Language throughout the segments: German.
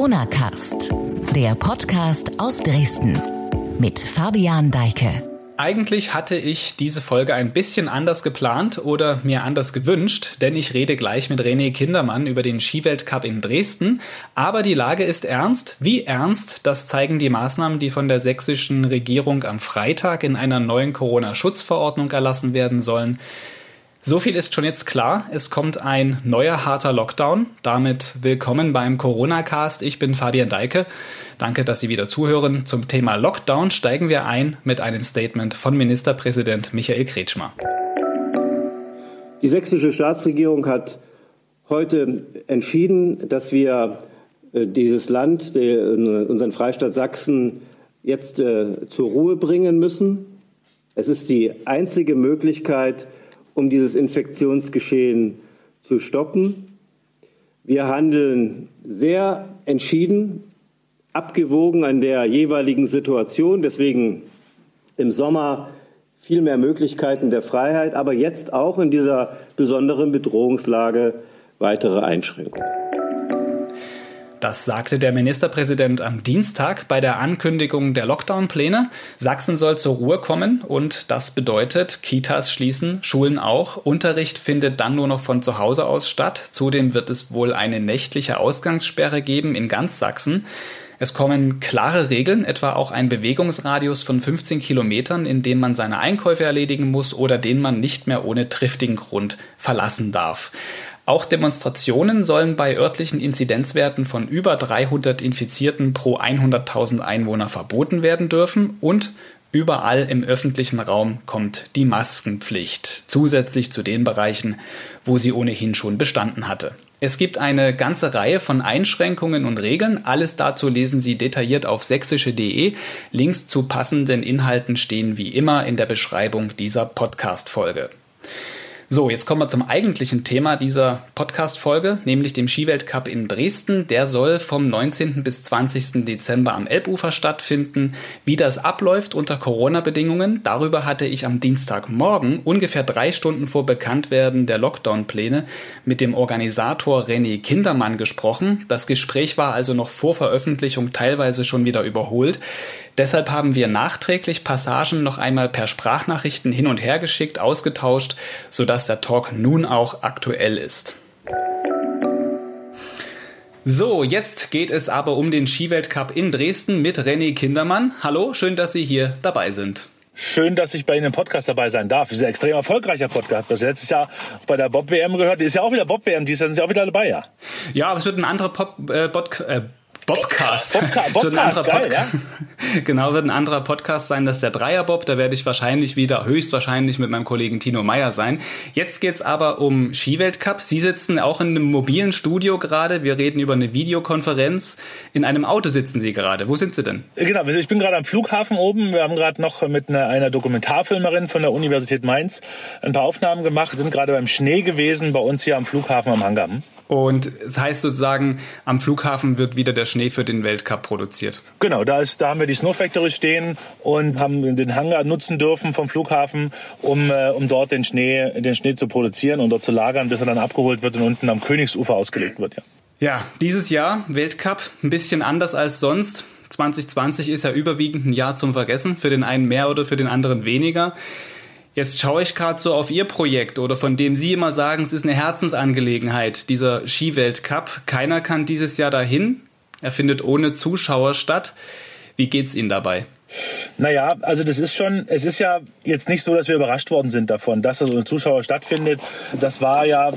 Corona Cast, der Podcast aus Dresden mit Fabian Deike. Eigentlich hatte ich diese Folge ein bisschen anders geplant oder mir anders gewünscht, denn ich rede gleich mit René Kindermann über den Skiweltcup in Dresden. Aber die Lage ist ernst. Wie ernst, das zeigen die Maßnahmen, die von der sächsischen Regierung am Freitag in einer neuen Corona-Schutzverordnung erlassen werden sollen. So viel ist schon jetzt klar. Es kommt ein neuer harter Lockdown. Damit willkommen beim Corona-Cast. Ich bin Fabian Deike. Danke, dass Sie wieder zuhören. Zum Thema Lockdown steigen wir ein mit einem Statement von Ministerpräsident Michael Kretschmer. Die sächsische Staatsregierung hat heute entschieden, dass wir äh, dieses Land, unseren Freistaat Sachsen, jetzt äh, zur Ruhe bringen müssen. Es ist die einzige Möglichkeit, um dieses Infektionsgeschehen zu stoppen. Wir handeln sehr entschieden, abgewogen an der jeweiligen Situation. Deswegen im Sommer viel mehr Möglichkeiten der Freiheit, aber jetzt auch in dieser besonderen Bedrohungslage weitere Einschränkungen. Das sagte der Ministerpräsident am Dienstag bei der Ankündigung der Lockdown-Pläne. Sachsen soll zur Ruhe kommen und das bedeutet, Kitas schließen, Schulen auch. Unterricht findet dann nur noch von zu Hause aus statt. Zudem wird es wohl eine nächtliche Ausgangssperre geben in ganz Sachsen. Es kommen klare Regeln, etwa auch ein Bewegungsradius von 15 Kilometern, in dem man seine Einkäufe erledigen muss oder den man nicht mehr ohne triftigen Grund verlassen darf. Auch Demonstrationen sollen bei örtlichen Inzidenzwerten von über 300 Infizierten pro 100.000 Einwohner verboten werden dürfen und Überall im öffentlichen Raum kommt die Maskenpflicht, zusätzlich zu den Bereichen, wo sie ohnehin schon bestanden hatte. Es gibt eine ganze Reihe von Einschränkungen und Regeln. Alles dazu lesen Sie detailliert auf sächsische.de. Links zu passenden Inhalten stehen wie immer in der Beschreibung dieser Podcast-Folge. So, jetzt kommen wir zum eigentlichen Thema dieser Podcast-Folge, nämlich dem Skiweltcup in Dresden. Der soll vom 19. bis 20. Dezember am Elbufer stattfinden. Wie das abläuft unter Corona-Bedingungen, darüber hatte ich am Dienstagmorgen, ungefähr drei Stunden vor Bekanntwerden der Lockdown-Pläne, mit dem Organisator René Kindermann gesprochen. Das Gespräch war also noch vor Veröffentlichung teilweise schon wieder überholt. Deshalb haben wir nachträglich Passagen noch einmal per Sprachnachrichten hin und her geschickt, ausgetauscht, sodass der Talk nun auch aktuell ist. So, jetzt geht es aber um den Skiweltcup in Dresden mit René Kindermann. Hallo, schön, dass Sie hier dabei sind. Schön, dass ich bei Ihnen im Podcast dabei sein darf. Das ist ein extrem erfolgreicher Podcast. Das letztes Jahr bei der Bob-WM gehört. Die ist ja auch wieder Bob-WM, die sind Sie auch wieder dabei, ja? Ja, aber es wird ein anderer Pop, äh, Bod, äh, Bobcast. Bobca Bobcast, geil, Pod ja? Genau, wird ein anderer Podcast sein, das ist der Dreierbob. Da werde ich wahrscheinlich wieder, höchstwahrscheinlich mit meinem Kollegen Tino Meyer sein. Jetzt geht's aber um Skiweltcup. Sie sitzen auch in einem mobilen Studio gerade. Wir reden über eine Videokonferenz. In einem Auto sitzen Sie gerade. Wo sind Sie denn? Genau, ich bin gerade am Flughafen oben. Wir haben gerade noch mit einer, einer Dokumentarfilmerin von der Universität Mainz ein paar Aufnahmen gemacht. Wir sind gerade beim Schnee gewesen bei uns hier am Flughafen am Hangar. Und das heißt sozusagen, am Flughafen wird wieder der Schnee für den Weltcup produziert. Genau, da, ist, da haben wir die Snow Factory stehen und haben den Hangar nutzen dürfen vom Flughafen, um, äh, um dort den Schnee, den Schnee zu produzieren und dort zu lagern, bis er dann abgeholt wird und unten am Königsufer ausgelegt wird. Ja, ja dieses Jahr Weltcup ein bisschen anders als sonst. 2020 ist ja überwiegend ein Jahr zum Vergessen, für den einen mehr oder für den anderen weniger. Jetzt schaue ich gerade so auf Ihr Projekt oder von dem Sie immer sagen, es ist eine Herzensangelegenheit, dieser Skiweltcup. Keiner kann dieses Jahr dahin. Er findet ohne Zuschauer statt. Wie geht's Ihnen dabei? Naja, also das ist schon, es ist ja jetzt nicht so, dass wir überrascht worden sind davon, dass das ohne Zuschauer stattfindet. Das war ja,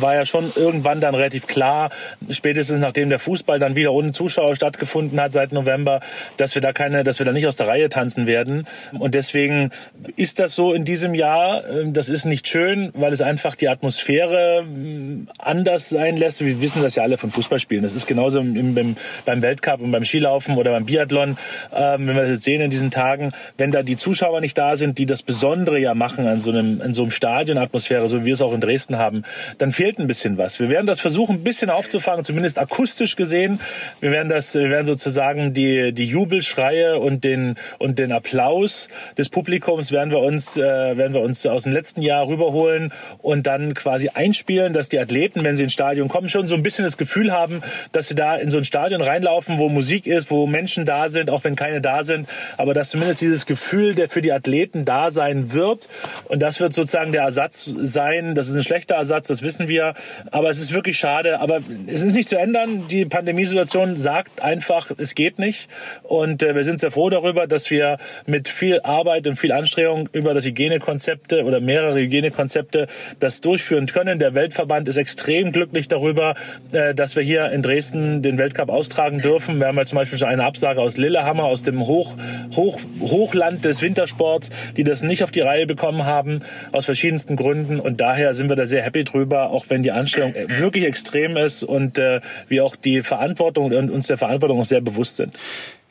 war ja schon irgendwann dann relativ klar, spätestens nachdem der Fußball dann wieder ohne Zuschauer stattgefunden hat seit November, dass wir da keine, dass wir da nicht aus der Reihe tanzen werden. Und deswegen ist das so in diesem Jahr. Das ist nicht schön, weil es einfach die Atmosphäre hm, anders sein lässt. Wir wissen das ja alle von Fußballspielen. Das ist genauso im, im, beim Weltcup und beim Skilaufen oder beim Biathlon. Ähm, wenn wir das jetzt sehen in diesen Tagen, wenn da die Zuschauer nicht da sind, die das Besondere ja machen an so einem, in so einem Stadionatmosphäre, so wie wir es auch in Dresden haben, dann fehlt ein bisschen was. Wir werden das versuchen, ein bisschen aufzufangen, zumindest akustisch gesehen. Wir werden das, wir werden sozusagen die, die Jubelschreie und den, und den Applaus des Publikums werden wir uns, äh, werden wir uns aus dem letzten Jahr rüberholen und dann quasi einspielen, dass die Athleten, wenn sie ins Stadion kommen, schon so ein bisschen das Gefühl haben, dass sie da in so ein Stadion reinlaufen, wo Musik ist, wo Menschen da sind, auch wenn keine da sind, aber dass zumindest dieses Gefühl, der für die Athleten da sein wird und das wird sozusagen der Ersatz sein. Das ist ein schlechter Ersatz, das wissen wir, aber es ist wirklich schade, aber es ist nicht zu ändern. Die Pandemiesituation sagt einfach, es geht nicht und äh, wir sind sehr froh darüber, dass wir mit viel Arbeit und viel Anstrengung über das Hygienekonzepte oder mehrere Hygienekonzepte das durchführen können. Der Weltverband ist extrem glücklich darüber, äh, dass wir hier in Dresden den Weltcup austragen dürfen. Wir haben ja zum Beispiel schon eine Absage aus Lillehammer, aus dem Hoch, Hoch, Hochland des Wintersports, die das nicht auf die Reihe bekommen haben, aus verschiedensten Gründen. Und daher sind wir da sehr happy drüber, auch wenn die Anstrengung wirklich extrem ist und äh, wir auch die Verantwortung und uns der Verantwortung auch sehr bewusst sind.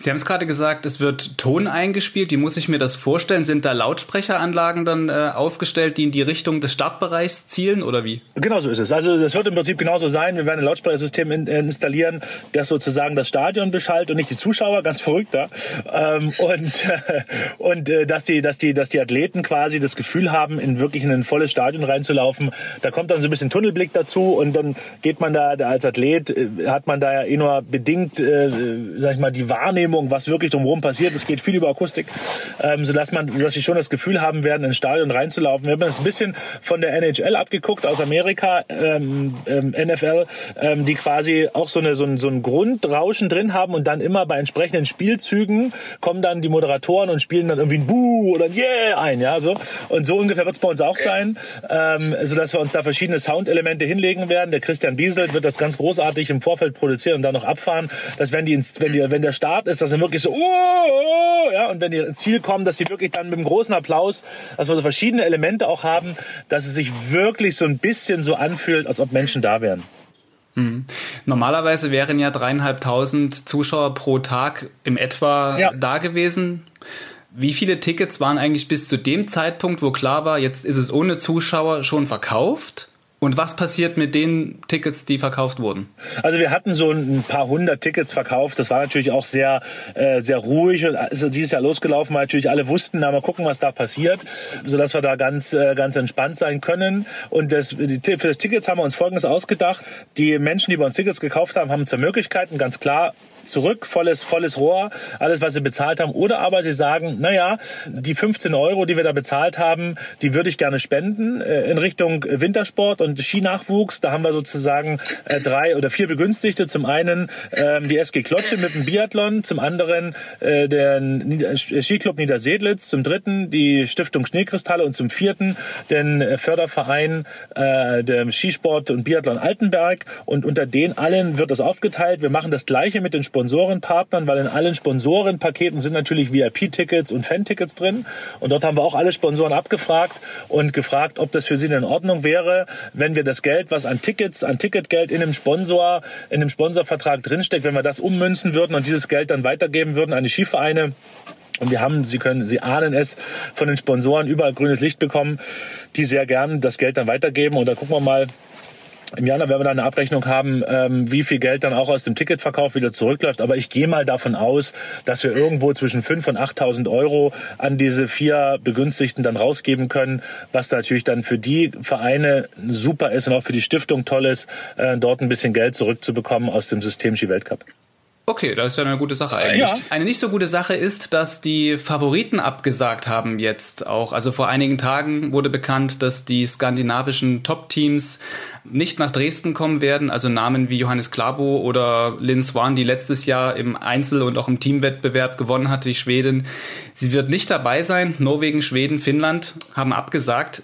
Sie haben es gerade gesagt, es wird Ton eingespielt. Wie muss ich mir das vorstellen? Sind da Lautsprecheranlagen dann äh, aufgestellt, die in die Richtung des Startbereichs zielen oder wie? Genau so ist es. Also das wird im Prinzip genauso sein. Wir werden ein Lautsprechersystem in, äh, installieren, das sozusagen das Stadion beschallt und nicht die Zuschauer. Ganz verrückt da. Ähm, und äh, und äh, dass die dass die dass die Athleten quasi das Gefühl haben, in wirklich in ein volles Stadion reinzulaufen. Da kommt dann so ein bisschen Tunnelblick dazu und dann geht man da, da als Athlet äh, hat man da ja eh nur bedingt, äh, sag ich mal, die Wahrnehmung Wahrnehmung, was wirklich drumherum passiert. Es geht viel über Akustik, ähm, sodass man, dass sie schon das Gefühl haben werden, ins Stadion reinzulaufen. Wir haben das ein bisschen von der NHL abgeguckt aus Amerika, ähm, ähm, NFL, ähm, die quasi auch so eine so ein, so ein Grundrauschen drin haben und dann immer bei entsprechenden Spielzügen kommen dann die Moderatoren und spielen dann irgendwie ein Buh oder ein Yeah ein, ja so. Und so ungefähr wird es bei uns auch sein, ähm, sodass wir uns da verschiedene Soundelemente hinlegen werden. Der Christian Biesel wird das ganz großartig im Vorfeld produzieren und dann noch abfahren, dass wenn die, ins, wenn die wenn der Start ist, dass dann wirklich so, oh, oh, ja, und wenn die ins Ziel kommen, dass sie wirklich dann mit einem großen Applaus, dass wir so verschiedene Elemente auch haben, dass es sich wirklich so ein bisschen so anfühlt, als ob Menschen da wären. Mhm. Normalerweise wären ja dreieinhalbtausend Zuschauer pro Tag im etwa ja. da gewesen. Wie viele Tickets waren eigentlich bis zu dem Zeitpunkt, wo klar war, jetzt ist es ohne Zuschauer schon verkauft? Und was passiert mit den Tickets, die verkauft wurden? Also wir hatten so ein paar hundert Tickets verkauft. Das war natürlich auch sehr, äh, sehr ruhig. Und also dieses Jahr losgelaufen, weil natürlich alle wussten, na mal gucken, was da passiert, sodass wir da ganz, äh, ganz entspannt sein können. Und das, die, für das Tickets haben wir uns Folgendes ausgedacht. Die Menschen, die bei uns Tickets gekauft haben, haben zwei Möglichkeiten. Ganz klar, zurück, volles, volles Rohr, alles, was sie bezahlt haben. Oder aber sie sagen, naja, die 15 Euro, die wir da bezahlt haben, die würde ich gerne spenden äh, in Richtung Wintersport und Skinachwuchs. Da haben wir sozusagen äh, drei oder vier Begünstigte. Zum einen ähm, die SG Klotsche mit dem Biathlon, zum anderen äh, der Nieder Skiclub Niedersedlitz, zum dritten die Stiftung Schneekristalle und zum vierten den Förderverein äh, der Skisport und Biathlon Altenberg. Und unter den allen wird das aufgeteilt. Wir machen das Gleiche mit den Sponsorenpartnern, weil in allen Sponsorenpaketen sind natürlich VIP-Tickets und Fan-Tickets drin. Und dort haben wir auch alle Sponsoren abgefragt und gefragt, ob das für sie in Ordnung wäre, wenn wir das Geld, was an Tickets, an Ticketgeld in einem Sponsor, in einem Sponsorvertrag drinsteckt, wenn wir das ummünzen würden und dieses Geld dann weitergeben würden an die Skivereine. Und wir haben, Sie können, Sie ahnen es, von den Sponsoren überall grünes Licht bekommen, die sehr gern das Geld dann weitergeben. Und da gucken wir mal, im Januar werden wir dann eine Abrechnung haben, ähm, wie viel Geld dann auch aus dem Ticketverkauf wieder zurückläuft. Aber ich gehe mal davon aus, dass wir irgendwo zwischen 5.000 und 8.000 Euro an diese vier Begünstigten dann rausgeben können, was natürlich dann für die Vereine super ist und auch für die Stiftung toll ist, äh, dort ein bisschen Geld zurückzubekommen aus dem System Ski Weltcup. Okay, das ist ja eine gute Sache eigentlich. Ja. Eine nicht so gute Sache ist, dass die Favoriten abgesagt haben jetzt auch. Also vor einigen Tagen wurde bekannt, dass die skandinavischen Top-Teams nicht nach Dresden kommen werden. Also Namen wie Johannes Klabo oder Lynn Swan, die letztes Jahr im Einzel- und auch im Teamwettbewerb gewonnen hatte, die Schwedin. Sie wird nicht dabei sein. Norwegen, Schweden, Finnland haben abgesagt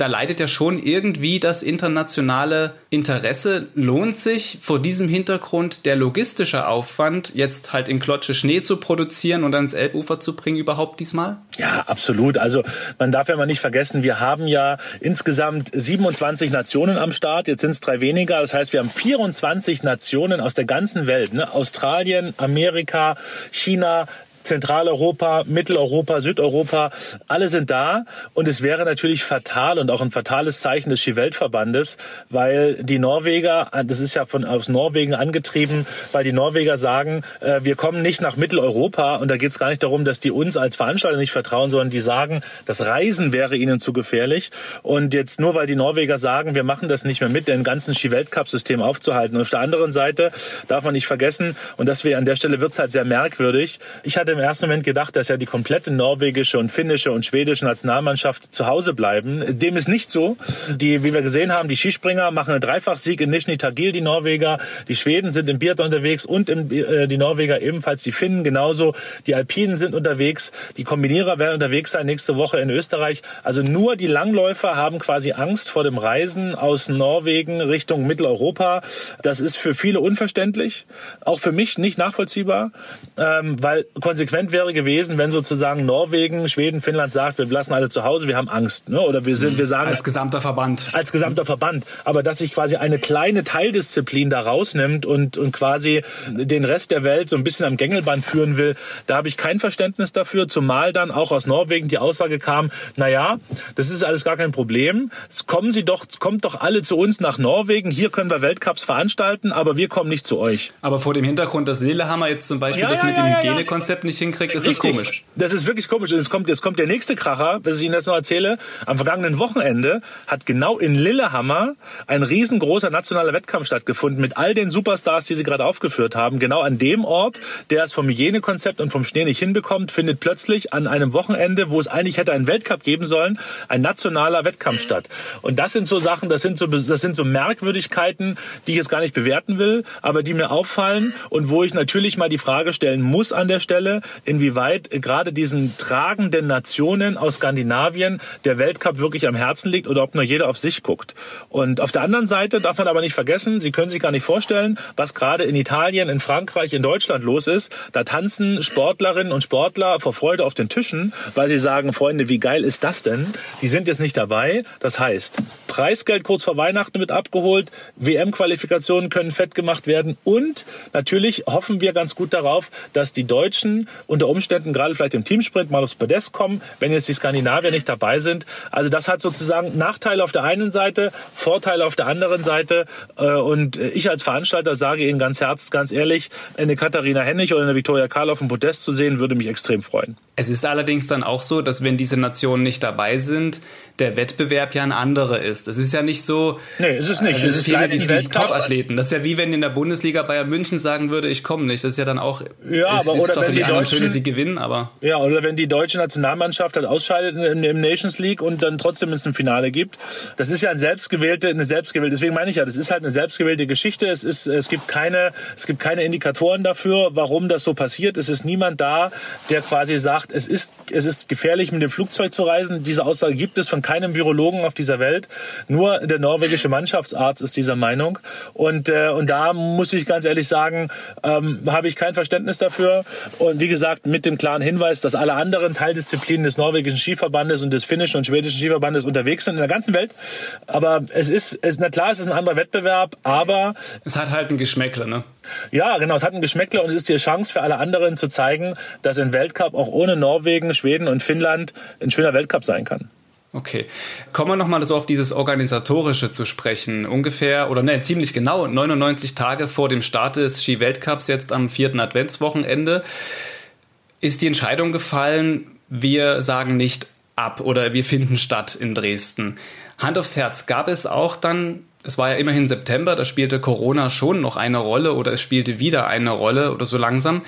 da leidet ja schon irgendwie das internationale Interesse. Lohnt sich vor diesem Hintergrund der logistische Aufwand, jetzt halt in Klotsche Schnee zu produzieren und ans Elbufer zu bringen, überhaupt diesmal? Ja, absolut. Also man darf ja mal nicht vergessen, wir haben ja insgesamt 27 Nationen am Start. Jetzt sind es drei weniger. Das heißt, wir haben 24 Nationen aus der ganzen Welt. Ne? Australien, Amerika, China, Zentraleuropa, Mitteleuropa, Südeuropa, alle sind da. Und es wäre natürlich fatal und auch ein fatales Zeichen des Skiweltverbandes, weil die Norweger, das ist ja von aus Norwegen angetrieben, weil die Norweger sagen, äh, wir kommen nicht nach Mitteleuropa und da geht es gar nicht darum, dass die uns als Veranstalter nicht vertrauen, sondern die sagen, das Reisen wäre ihnen zu gefährlich. Und jetzt nur weil die Norweger sagen, wir machen das nicht mehr mit, den ganzen Ski-Weltcup-System aufzuhalten. Und auf der anderen Seite darf man nicht vergessen, und das wäre an der Stelle wird es halt sehr merkwürdig. Ich hatte ersten Moment gedacht, dass ja die komplette norwegische und finnische und schwedische Nationalmannschaft zu Hause bleiben. Dem ist nicht so. Die, wie wir gesehen haben, die Skispringer machen einen Dreifachsieg in Nizhny Tagil, die Norweger. Die Schweden sind im Biathlon unterwegs und im, äh, die Norweger ebenfalls. Die Finnen genauso. Die Alpinen sind unterwegs. Die Kombinierer werden unterwegs sein nächste Woche in Österreich. Also nur die Langläufer haben quasi Angst vor dem Reisen aus Norwegen Richtung Mitteleuropa. Das ist für viele unverständlich. Auch für mich nicht nachvollziehbar, ähm, weil konsequent wäre gewesen, wenn sozusagen Norwegen, Schweden, Finnland sagt, wir lassen alle zu Hause, wir haben Angst. Ne? Oder wir sind, wir sagen als gesamter Verband. Als gesamter Verband. Aber dass sich quasi eine kleine Teildisziplin da rausnimmt und, und quasi den Rest der Welt so ein bisschen am Gängelband führen will, da habe ich kein Verständnis dafür. Zumal dann auch aus Norwegen die Aussage kam, na ja, das ist alles gar kein Problem. Kommen Sie doch, kommt doch alle zu uns nach Norwegen. Hier können wir Weltcups veranstalten, aber wir kommen nicht zu euch. Aber vor dem Hintergrund, dass Lillehammer jetzt zum Beispiel ja, das ja, mit ja, dem Hygienekonzept nicht hinkriegt, ist Richtig. das komisch. Das ist wirklich komisch. Und es kommt, jetzt kommt der nächste Kracher, was ich Ihnen jetzt noch erzähle. Am vergangenen Wochenende hat genau in Lillehammer ein riesengroßer nationaler Wettkampf stattgefunden mit all den Superstars, die Sie gerade aufgeführt haben. Genau an dem Ort, der es vom Hygienekonzept und vom Schnee nicht hinbekommt, findet plötzlich an einem Wochenende, wo es eigentlich hätte einen Weltcup geben sollen, ein nationaler Wettkampf statt. Und das sind so Sachen, das sind so, das sind so Merkwürdigkeiten, die ich jetzt gar nicht bewerten will, aber die mir auffallen und wo ich natürlich mal die Frage stellen muss an der Stelle, inwieweit gerade diesen tragenden Nationen aus Skandinavien der Weltcup wirklich am Herzen liegt oder ob nur jeder auf sich guckt. Und auf der anderen Seite darf man aber nicht vergessen, Sie können sich gar nicht vorstellen, was gerade in Italien, in Frankreich, in Deutschland los ist. Da tanzen Sportlerinnen und Sportler vor Freude auf den Tischen, weil sie sagen, Freunde, wie geil ist das denn? Die sind jetzt nicht dabei. Das heißt, Preisgeld kurz vor Weihnachten wird abgeholt, WM-Qualifikationen können fett gemacht werden und natürlich hoffen wir ganz gut darauf, dass die Deutschen unter Umständen gerade vielleicht im Teamsprint mal aufs Podest kommen, wenn jetzt die Skandinavier nicht dabei sind. Also das hat sozusagen Nachteile auf der einen Seite, Vorteile auf der anderen Seite äh, und ich als Veranstalter sage Ihnen ganz herz, ganz ehrlich, eine Katharina Hennig oder eine Viktoria Karl auf dem Podest zu sehen, würde mich extrem freuen. Es ist allerdings dann auch so, dass wenn diese Nationen nicht dabei sind, der Wettbewerb ja ein anderer ist. Es ist ja nicht so. Nee, es ist nicht. Also es ist wie die, die Top-Athleten. Das ist ja wie wenn in der Bundesliga Bayern München sagen würde, ich komme nicht. Das ist ja dann auch. Ja, ist, aber ist oder wenn die, die Deutschen, schön, sie gewinnen, aber. Ja, oder wenn die deutsche Nationalmannschaft halt ausscheidet im, im Nations League und dann trotzdem es ein Finale gibt. Das ist ja ein selbstgewählte, eine selbstgewählte. Deswegen meine ich ja, das ist halt eine selbstgewählte Geschichte. Es ist, es gibt keine, es gibt keine Indikatoren dafür, warum das so passiert. Es ist niemand da, der quasi sagt, es ist, es ist gefährlich, mit dem Flugzeug zu reisen. Diese Aussage gibt es von keinem Virologen auf dieser Welt. Nur der norwegische Mannschaftsarzt ist dieser Meinung. Und, äh, und da muss ich ganz ehrlich sagen, ähm, habe ich kein Verständnis dafür. Und wie gesagt, mit dem klaren Hinweis, dass alle anderen Teildisziplinen des norwegischen Skiverbandes und des finnischen und schwedischen Skiverbandes unterwegs sind in der ganzen Welt. Aber es ist, es, na klar, es ist ein anderer Wettbewerb, aber... Es hat halt ein Geschmäckle, ne? Ja, genau, es hat ein Geschmäckle und es ist die Chance für alle anderen zu zeigen, dass ein Weltcup auch ohne Norwegen, Schweden und Finnland ein schöner Weltcup sein kann. Okay. Kommen wir nochmal so auf dieses Organisatorische zu sprechen. Ungefähr, oder ne, ziemlich genau, 99 Tage vor dem Start des Ski-Weltcups, jetzt am vierten Adventswochenende, ist die Entscheidung gefallen, wir sagen nicht ab oder wir finden statt in Dresden. Hand aufs Herz, gab es auch dann, es war ja immerhin September, da spielte Corona schon noch eine Rolle oder es spielte wieder eine Rolle oder so langsam.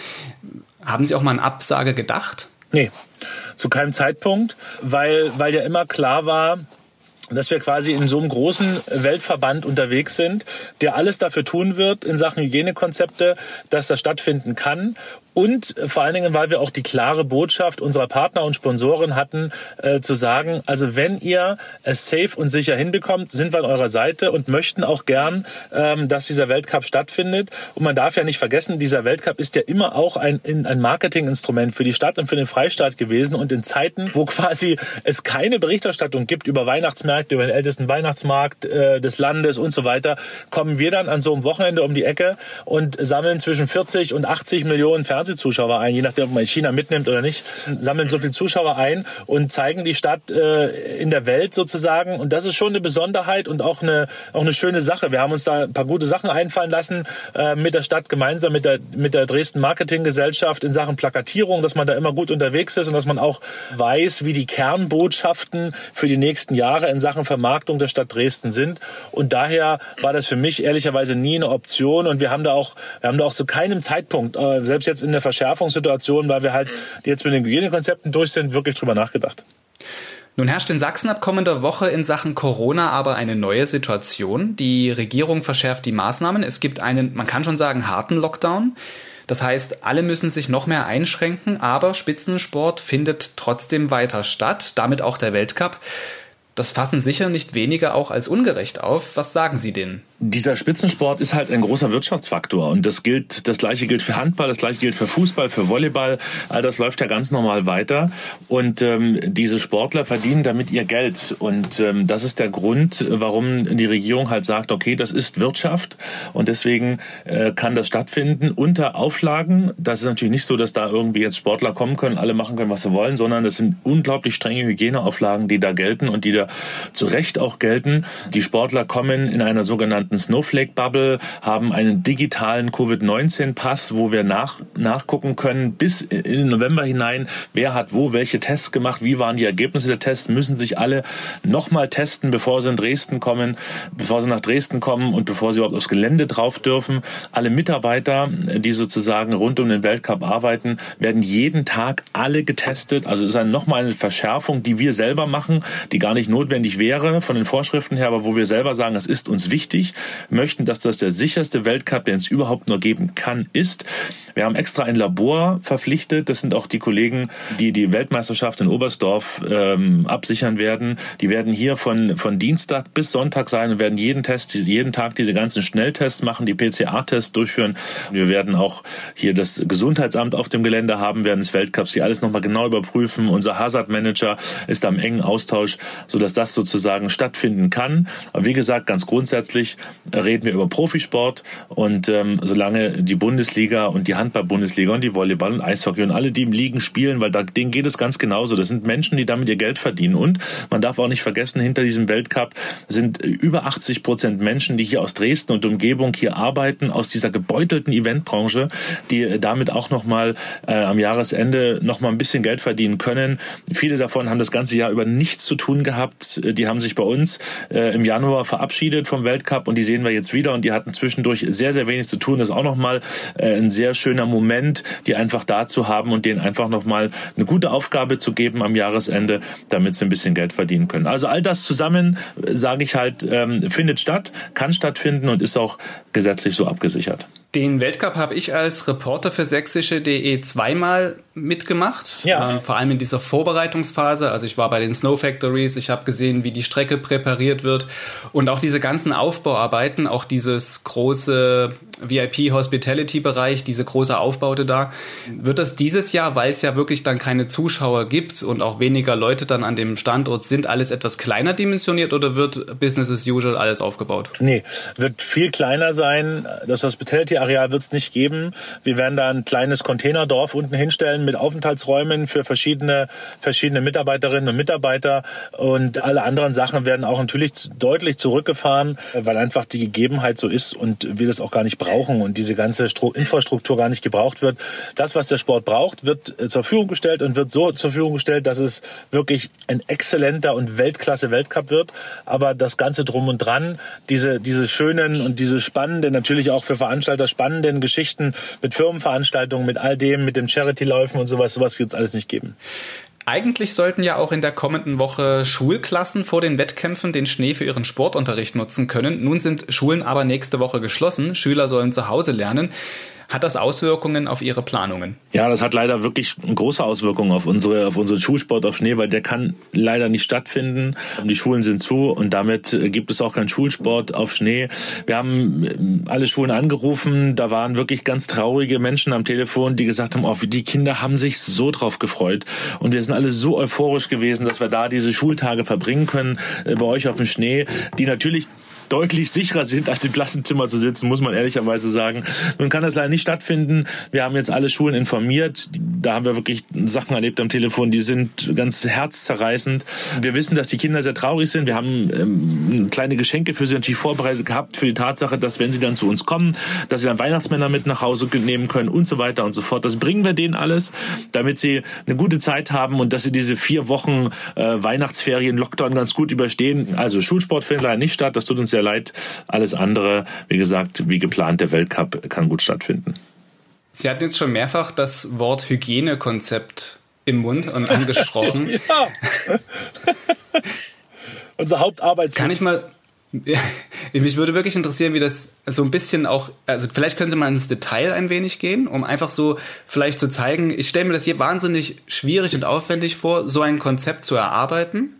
Haben Sie auch mal an Absage gedacht? Nee, zu keinem Zeitpunkt, weil, weil ja immer klar war, dass wir quasi in so einem großen Weltverband unterwegs sind, der alles dafür tun wird in Sachen Hygienekonzepte, dass das stattfinden kann und vor allen Dingen, weil wir auch die klare Botschaft unserer Partner und Sponsoren hatten, äh, zu sagen, also wenn ihr es safe und sicher hinbekommt, sind wir an eurer Seite und möchten auch gern, ähm, dass dieser Weltcup stattfindet. Und man darf ja nicht vergessen, dieser Weltcup ist ja immer auch ein, ein Marketinginstrument für die Stadt und für den Freistaat gewesen. Und in Zeiten, wo quasi es keine Berichterstattung gibt über Weihnachtsmärkte, über den ältesten Weihnachtsmarkt äh, des Landes und so weiter, kommen wir dann an so einem Wochenende um die Ecke und sammeln zwischen 40 und 80 Millionen Fernseher Fernsehzuschauer ein, je nachdem, ob man China mitnimmt oder nicht, sammeln so viel Zuschauer ein und zeigen die Stadt äh, in der Welt sozusagen. Und das ist schon eine Besonderheit und auch eine, auch eine schöne Sache. Wir haben uns da ein paar gute Sachen einfallen lassen äh, mit der Stadt gemeinsam, mit der, mit der Dresden Marketinggesellschaft in Sachen Plakatierung, dass man da immer gut unterwegs ist und dass man auch weiß, wie die Kernbotschaften für die nächsten Jahre in Sachen Vermarktung der Stadt Dresden sind. Und daher war das für mich ehrlicherweise nie eine Option. Und wir haben da auch, wir haben da auch zu keinem Zeitpunkt, äh, selbst jetzt in der Verschärfungssituation, weil wir halt jetzt mit den Hygienekonzepten durch sind, wirklich drüber nachgedacht. Nun herrscht in Sachsen ab kommender Woche in Sachen Corona aber eine neue Situation. Die Regierung verschärft die Maßnahmen. Es gibt einen, man kann schon sagen, harten Lockdown. Das heißt, alle müssen sich noch mehr einschränken, aber Spitzensport findet trotzdem weiter statt, damit auch der Weltcup. Das fassen sicher nicht weniger auch als ungerecht auf. Was sagen Sie denen? Dieser Spitzensport ist halt ein großer Wirtschaftsfaktor und das gilt, das gleiche gilt für Handball, das gleiche gilt für Fußball, für Volleyball. All das läuft ja ganz normal weiter und ähm, diese Sportler verdienen damit ihr Geld und ähm, das ist der Grund, warum die Regierung halt sagt, okay, das ist Wirtschaft und deswegen äh, kann das stattfinden unter Auflagen. Das ist natürlich nicht so, dass da irgendwie jetzt Sportler kommen können, alle machen können, was sie wollen, sondern das sind unglaublich strenge Hygieneauflagen, die da gelten und die da zu Recht auch gelten. Die Sportler kommen in einer sogenannten sogenannten Snowflake Bubble, haben einen digitalen Covid-19-Pass, wo wir nach, nachgucken können bis in den November hinein, wer hat wo welche Tests gemacht, wie waren die Ergebnisse der Tests, müssen sich alle nochmal testen, bevor sie in Dresden kommen, bevor sie nach Dresden kommen und bevor sie überhaupt aufs Gelände drauf dürfen. Alle Mitarbeiter, die sozusagen rund um den Weltcup arbeiten, werden jeden Tag alle getestet. Also es ist nochmal eine Verschärfung, die wir selber machen, die gar nicht notwendig wäre von den Vorschriften her, aber wo wir selber sagen, es ist uns wichtig möchten, dass das der sicherste Weltcup, den es überhaupt nur geben kann, ist. Wir haben extra ein Labor verpflichtet. Das sind auch die Kollegen, die die Weltmeisterschaft in Oberstdorf ähm, absichern werden. Die werden hier von, von Dienstag bis Sonntag sein und werden jeden Test, jeden Tag diese ganzen Schnelltests machen, die PCR-Tests durchführen. Wir werden auch hier das Gesundheitsamt auf dem Gelände haben während des Weltcups, die alles nochmal genau überprüfen. Unser Hazard-Manager ist da im engen Austausch, sodass das sozusagen stattfinden kann. Aber wie gesagt, ganz grundsätzlich reden wir über Profisport und ähm, solange die Bundesliga und die Handball-Bundesliga und die Volleyball- und Eishockey und alle, die im Ligen spielen, weil da, denen geht es ganz genauso. Das sind Menschen, die damit ihr Geld verdienen. Und man darf auch nicht vergessen, hinter diesem Weltcup sind über 80 Prozent Menschen, die hier aus Dresden und Umgebung hier arbeiten, aus dieser gebeutelten Eventbranche, die damit auch nochmal äh, am Jahresende nochmal ein bisschen Geld verdienen können. Viele davon haben das ganze Jahr über nichts zu tun gehabt. Die haben sich bei uns äh, im Januar verabschiedet vom Weltcup und die sehen wir jetzt wieder und die hatten zwischendurch sehr, sehr wenig zu tun. Das ist auch nochmal äh, ein sehr schöner Moment, die einfach da zu haben und denen einfach nochmal eine gute Aufgabe zu geben am Jahresende, damit sie ein bisschen Geld verdienen können. Also all das zusammen, äh, sage ich halt, ähm, findet statt, kann stattfinden und ist auch gesetzlich so abgesichert. Den Weltcup habe ich als Reporter für sächsische.de zweimal mitgemacht. Ja. Äh, vor allem in dieser Vorbereitungsphase. Also ich war bei den Snow Factories, ich habe gesehen, wie die Strecke präpariert wird und auch diese ganzen Aufbauarbeiten, auch dieses große VIP-Hospitality-Bereich, diese große Aufbaute da. Wird das dieses Jahr, weil es ja wirklich dann keine Zuschauer gibt und auch weniger Leute dann an dem Standort sind, alles etwas kleiner dimensioniert oder wird Business as usual alles aufgebaut? Nee, wird viel kleiner sein. Das Hospitality-Areal wird es nicht geben. Wir werden da ein kleines Containerdorf unten hinstellen mit Aufenthaltsräumen für verschiedene, verschiedene Mitarbeiterinnen und Mitarbeiter und alle anderen Sachen werden auch natürlich deutlich zurückgefahren, weil einfach die Gegebenheit so ist und wir das auch gar nicht brauchen und diese ganze Infrastruktur gar nicht gebraucht wird. Das, was der Sport braucht, wird äh, zur Verfügung gestellt und wird so zur Verfügung gestellt, dass es wirklich ein exzellenter und Weltklasse-Weltcup wird. Aber das Ganze drum und dran, diese, diese schönen und diese spannenden, natürlich auch für Veranstalter spannenden Geschichten mit Firmenveranstaltungen, mit all dem, mit dem Charity-Läufen und sowas, sowas wird es alles nicht geben. Eigentlich sollten ja auch in der kommenden Woche Schulklassen vor den Wettkämpfen den Schnee für ihren Sportunterricht nutzen können. Nun sind Schulen aber nächste Woche geschlossen. Schüler sollen zu Hause lernen. Hat das Auswirkungen auf Ihre Planungen? Ja, das hat leider wirklich große Auswirkungen auf unsere, auf unseren Schulsport auf Schnee, weil der kann leider nicht stattfinden. Die Schulen sind zu und damit gibt es auch keinen Schulsport auf Schnee. Wir haben ähm, alle Schulen angerufen. Da waren wirklich ganz traurige Menschen am Telefon, die gesagt haben, oh, die Kinder haben sich so drauf gefreut. Und wir sind alle so euphorisch gewesen, dass wir da diese Schultage verbringen können äh, bei euch auf dem Schnee, die natürlich deutlich sicherer sind, als im Klassenzimmer zu sitzen, muss man ehrlicherweise sagen. Nun kann das leider nicht stattfinden. Wir haben jetzt alle Schulen informiert. Da haben wir wirklich Sachen erlebt am Telefon, die sind ganz herzzerreißend. Wir wissen, dass die Kinder sehr traurig sind. Wir haben ähm, kleine Geschenke für sie natürlich vorbereitet gehabt, für die Tatsache, dass wenn sie dann zu uns kommen, dass sie dann Weihnachtsmänner mit nach Hause nehmen können und so weiter und so fort. Das bringen wir denen alles, damit sie eine gute Zeit haben und dass sie diese vier Wochen äh, Weihnachtsferien, Lockdown ganz gut überstehen. Also Schulsport findet leider nicht statt. Das tut uns sehr leid. Alles andere, wie gesagt, wie geplant, der Weltcup kann gut stattfinden. Sie hatten jetzt schon mehrfach das Wort Hygienekonzept im Mund und angesprochen. ja. Unser Hauptarbeits. Kann ich mal. Mich würde wirklich interessieren, wie das so ein bisschen auch, also vielleicht könnte man ins Detail ein wenig gehen, um einfach so vielleicht zu zeigen, ich stelle mir das hier wahnsinnig schwierig und aufwendig vor, so ein Konzept zu erarbeiten.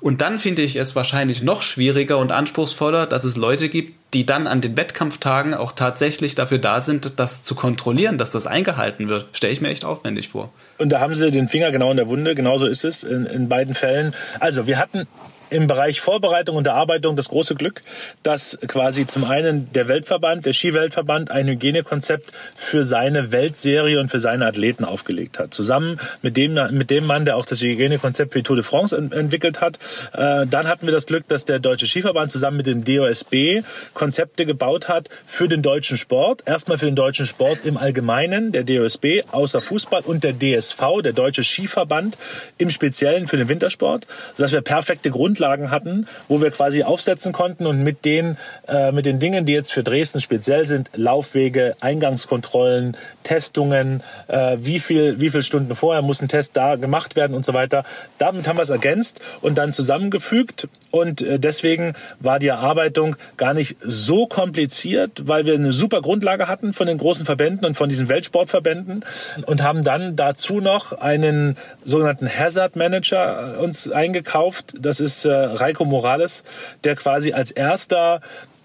Und dann finde ich es wahrscheinlich noch schwieriger und anspruchsvoller, dass es Leute gibt, die dann an den Wettkampftagen auch tatsächlich dafür da sind, das zu kontrollieren, dass das eingehalten wird. Stelle ich mir echt aufwendig vor. Und da haben sie den Finger genau in der Wunde, genauso ist es in, in beiden Fällen. Also wir hatten im Bereich Vorbereitung und Erarbeitung das große Glück, dass quasi zum einen der Weltverband, der Skiweltverband, ein Hygienekonzept für seine Weltserie und für seine Athleten aufgelegt hat. Zusammen mit dem, mit dem Mann, der auch das Hygienekonzept für die Tour de France entwickelt hat. Äh, dann hatten wir das Glück, dass der Deutsche Skiverband zusammen mit dem DOSB Konzepte gebaut hat für den deutschen Sport. Erstmal für den deutschen Sport im Allgemeinen, der DOSB außer Fußball und der DSV, der Deutsche Skiverband im Speziellen für den Wintersport, sodass wir perfekte Grundlagen Grundlagen hatten, wo wir quasi aufsetzen konnten und mit den, äh, mit den Dingen, die jetzt für Dresden speziell sind, Laufwege, Eingangskontrollen, Testungen, äh, wie viel, wie viel Stunden vorher muss ein Test da gemacht werden und so weiter. Damit haben wir es ergänzt und dann zusammengefügt und äh, deswegen war die Erarbeitung gar nicht so kompliziert, weil wir eine super Grundlage hatten von den großen Verbänden und von diesen Weltsportverbänden und haben dann dazu noch einen sogenannten Hazard Manager uns eingekauft. Das ist äh, Reiko Morales, der quasi als erster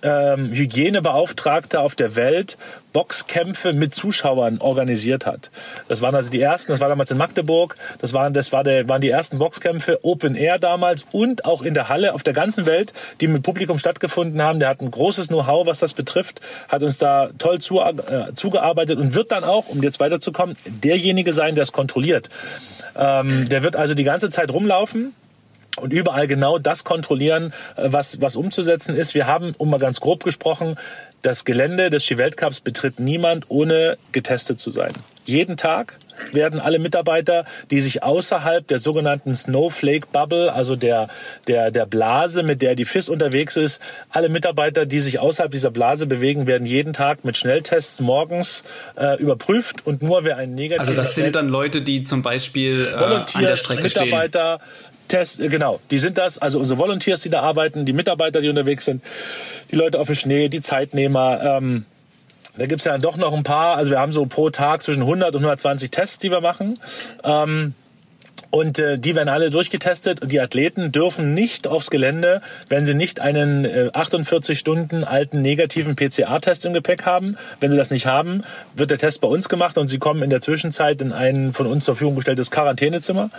ähm, Hygienebeauftragter auf der Welt Boxkämpfe mit Zuschauern organisiert hat. Das waren also die ersten, das war damals in Magdeburg, das waren, das war der, waren die ersten Boxkämpfe Open Air damals und auch in der Halle auf der ganzen Welt, die mit Publikum stattgefunden haben. Der hat ein großes Know-how, was das betrifft, hat uns da toll zu, äh, zugearbeitet und wird dann auch, um jetzt weiterzukommen, derjenige sein, der es kontrolliert. Ähm, der wird also die ganze Zeit rumlaufen und überall genau das kontrollieren, äh, was, was umzusetzen ist. Wir haben, um mal ganz grob gesprochen, das Gelände des Ski-Weltcups betritt niemand, ohne getestet zu sein. Jeden Tag werden alle Mitarbeiter, die sich außerhalb der sogenannten Snowflake Bubble, also der, der, der Blase, mit der die FIS unterwegs ist, alle Mitarbeiter, die sich außerhalb dieser Blase bewegen, werden jeden Tag mit Schnelltests morgens äh, überprüft und nur wer einen negativen... Also das sind dann Leute, die zum Beispiel äh, an der Strecke Mitarbeiter, stehen. Test, äh, genau, die sind das, also unsere Volunteers, die da arbeiten, die Mitarbeiter, die unterwegs sind, die Leute auf dem Schnee, die Zeitnehmer. Ähm, da gibt's ja doch noch ein paar, also wir haben so pro Tag zwischen 100 und 120 Tests, die wir machen. Ähm, und äh, die werden alle durchgetestet und die Athleten dürfen nicht aufs Gelände, wenn sie nicht einen äh, 48 Stunden alten negativen PCR-Test im Gepäck haben. Wenn sie das nicht haben, wird der Test bei uns gemacht und sie kommen in der Zwischenzeit in ein von uns zur Verfügung gestelltes Quarantänezimmer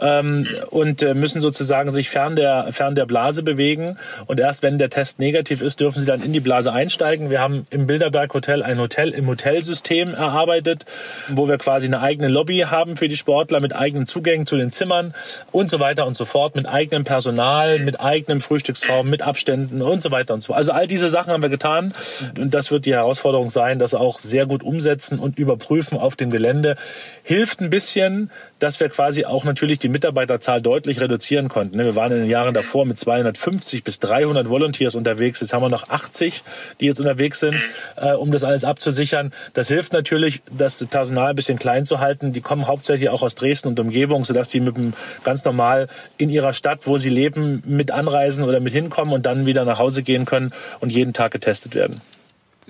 ähm, und äh, müssen sozusagen sich fern der, fern der Blase bewegen. Und erst wenn der Test negativ ist, dürfen sie dann in die Blase einsteigen. Wir haben im Bilderberg Hotel ein Hotel im Hotelsystem erarbeitet, wo wir quasi eine eigene Lobby haben für die Sportler mit eigenen Zugängen zu den Zimmern und so weiter und so fort, mit eigenem Personal, mit eigenem Frühstücksraum, mit Abständen und so weiter und so fort. Also all diese Sachen haben wir getan und das wird die Herausforderung sein, das auch sehr gut umsetzen und überprüfen auf dem Gelände. Hilft ein bisschen, dass wir quasi auch natürlich die Mitarbeiterzahl deutlich reduzieren konnten. Ne, wir waren in den Jahren davor mit 250 bis 300 Volunteers unterwegs. Jetzt haben wir noch 80, die jetzt unterwegs sind, äh, um das alles abzusichern. Das hilft natürlich, das Personal ein bisschen klein zu halten. Die kommen hauptsächlich auch aus Dresden und Umgebung, sodass die mit dem ganz normal in ihrer Stadt, wo sie leben, mit anreisen oder mit hinkommen und dann wieder nach Hause gehen können und jeden Tag getestet werden.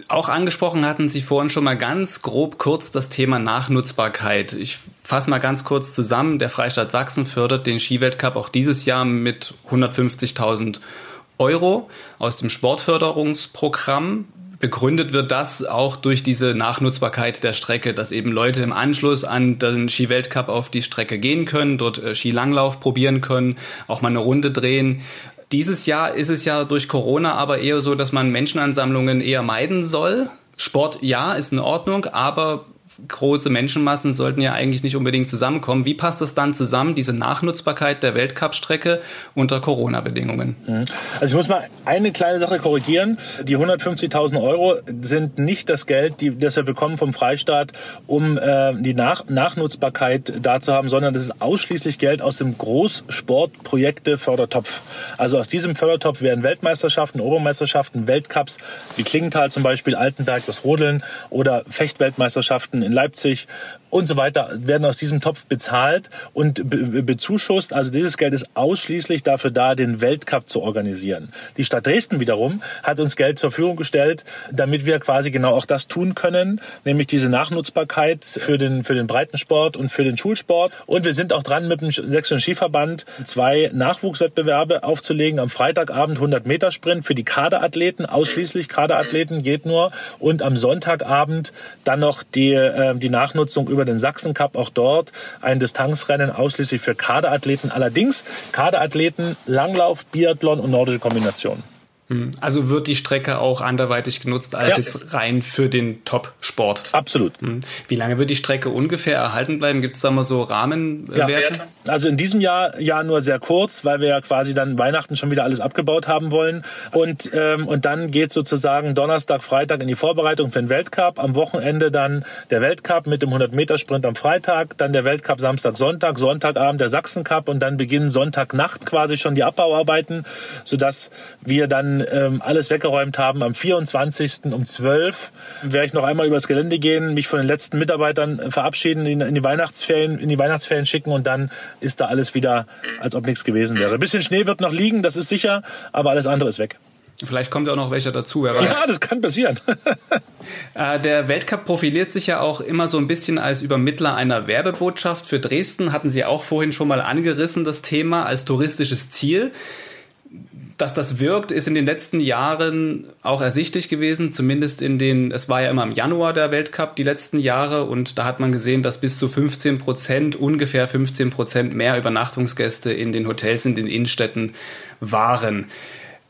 Auch angesprochen hatten Sie vorhin schon mal ganz grob kurz das Thema Nachnutzbarkeit. Ich fasse mal ganz kurz zusammen. Der Freistaat Sachsen fördert den Skiweltcup auch dieses Jahr mit 150.000 Euro aus dem Sportförderungsprogramm. Begründet wird das auch durch diese Nachnutzbarkeit der Strecke, dass eben Leute im Anschluss an den Skiweltcup auf die Strecke gehen können, dort äh, Skilanglauf probieren können, auch mal eine Runde drehen Dieses Jahr ist es ja durch Corona aber eher so, dass man Menschenansammlungen eher meiden soll. Sport, ja, ist in Ordnung, aber große Menschenmassen sollten ja eigentlich nicht unbedingt zusammenkommen. Wie passt das dann zusammen, diese Nachnutzbarkeit der Weltcup-Strecke unter Corona-Bedingungen? Mhm. Also ich muss mal eine kleine Sache korrigieren. Die 150.000 Euro sind nicht das Geld, die, das wir bekommen vom Freistaat, um äh, die Nach Nachnutzbarkeit da zu haben, sondern das ist ausschließlich Geld aus dem Großsportprojekte-Fördertopf. Also aus diesem Fördertopf werden Weltmeisterschaften, Obermeisterschaften, Weltcups, wie Klingenthal zum Beispiel, Altenberg, das Rodeln oder Fechtweltmeisterschaften in Leipzig und so weiter werden aus diesem Topf bezahlt und be bezuschusst. Also dieses Geld ist ausschließlich dafür da, den Weltcup zu organisieren. Die Stadt Dresden wiederum hat uns Geld zur Verfügung gestellt, damit wir quasi genau auch das tun können, nämlich diese Nachnutzbarkeit für den, für den Breitensport und für den Schulsport. Und wir sind auch dran, mit dem Sächsischen Skiverband zwei Nachwuchswettbewerbe aufzulegen. Am Freitagabend 100 Meter Sprint für die Kaderathleten, ausschließlich Kaderathleten, geht nur. Und am Sonntagabend dann noch die, äh, die Nachnutzung über den Sachsen Cup auch dort ein Distanzrennen ausschließlich für Kaderathleten. Allerdings Kaderathleten, Langlauf, Biathlon und nordische Kombination. Hm. Also wird die Strecke auch anderweitig genutzt als ja. jetzt rein für den Top-Sport. Absolut. Hm. Wie lange wird die Strecke ungefähr erhalten bleiben? Gibt es da mal so Rahmenwerte? Ja. Also in diesem Jahr ja nur sehr kurz, weil wir ja quasi dann Weihnachten schon wieder alles abgebaut haben wollen. Und, ähm, und dann geht sozusagen Donnerstag, Freitag in die Vorbereitung für den Weltcup. Am Wochenende dann der Weltcup mit dem 100-Meter-Sprint am Freitag, dann der Weltcup Samstag, Sonntag, Sonntagabend der Sachsen-Cup und dann beginnen Sonntagnacht quasi schon die Abbauarbeiten, sodass wir dann ähm, alles weggeräumt haben. Am 24. um 12 werde ich noch einmal übers Gelände gehen, mich von den letzten Mitarbeitern äh, verabschieden, in, in die Weihnachtsferien, in die Weihnachtsferien schicken und dann ist da alles wieder, als ob nichts gewesen wäre. Ein bisschen Schnee wird noch liegen, das ist sicher, aber alles andere ist weg. Vielleicht kommt ja auch noch welcher dazu, wer weiß. Ja, das kann passieren. Äh, der Weltcup profiliert sich ja auch immer so ein bisschen als Übermittler einer Werbebotschaft. Für Dresden hatten Sie auch vorhin schon mal angerissen, das Thema als touristisches Ziel dass das wirkt, ist in den letzten Jahren auch ersichtlich gewesen. Zumindest in den, es war ja immer im Januar der Weltcup die letzten Jahre und da hat man gesehen, dass bis zu 15 Prozent, ungefähr 15 Prozent mehr Übernachtungsgäste in den Hotels in den Innenstädten waren.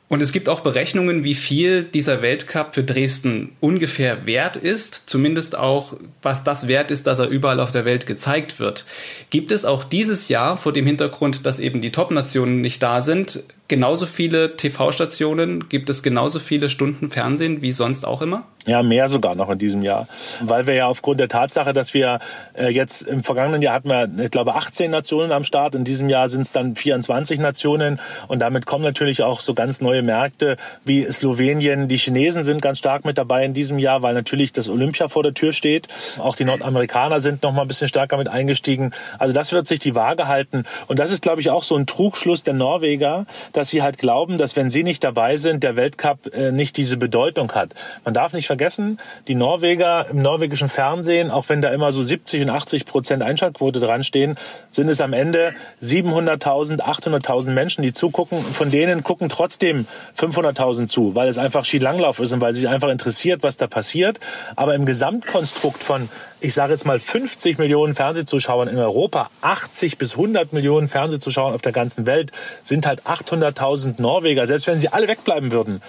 Und es gibt auch Berechnungen, wie viel dieser Weltcup für Dresden ungefähr wert ist, zumindest auch, was das wert ist, dass er überall auf der Welt gezeigt wird. Gibt es auch dieses Jahr vor dem Hintergrund, dass eben die Top-Nationen nicht da sind, genauso viele TV-Stationen, gibt es genauso viele Stunden Fernsehen wie sonst auch immer? Ja, mehr sogar noch in diesem Jahr. Weil wir ja aufgrund der Tatsache, dass wir äh, jetzt im vergangenen Jahr hatten wir, ich glaube, 18 Nationen am Start. In diesem Jahr sind es dann 24 Nationen. Und damit kommen natürlich auch so ganz neue Märkte wie Slowenien. Die Chinesen sind ganz stark mit dabei in diesem Jahr, weil natürlich das Olympia vor der Tür steht. Auch die Nordamerikaner sind noch mal ein bisschen stärker mit eingestiegen. Also das wird sich die Waage halten. Und das ist, glaube ich, auch so ein Trugschluss der Norweger, dass sie halt glauben, dass wenn sie nicht dabei sind, der Weltcup äh, nicht diese Bedeutung hat. Man darf nicht vergessen, die Norweger im norwegischen Fernsehen, auch wenn da immer so 70 und 80 Prozent Einschaltquote dran stehen, sind es am Ende 700.000, 800.000 Menschen, die zugucken. Von denen gucken trotzdem 500.000 zu, weil es einfach Skilanglauf ist und weil sich einfach interessiert, was da passiert. Aber im Gesamtkonstrukt von ich sage jetzt mal 50 Millionen Fernsehzuschauern in Europa, 80 bis 100 Millionen Fernsehzuschauern auf der ganzen Welt, sind halt 800.000 Norweger. Selbst wenn sie alle wegbleiben würden,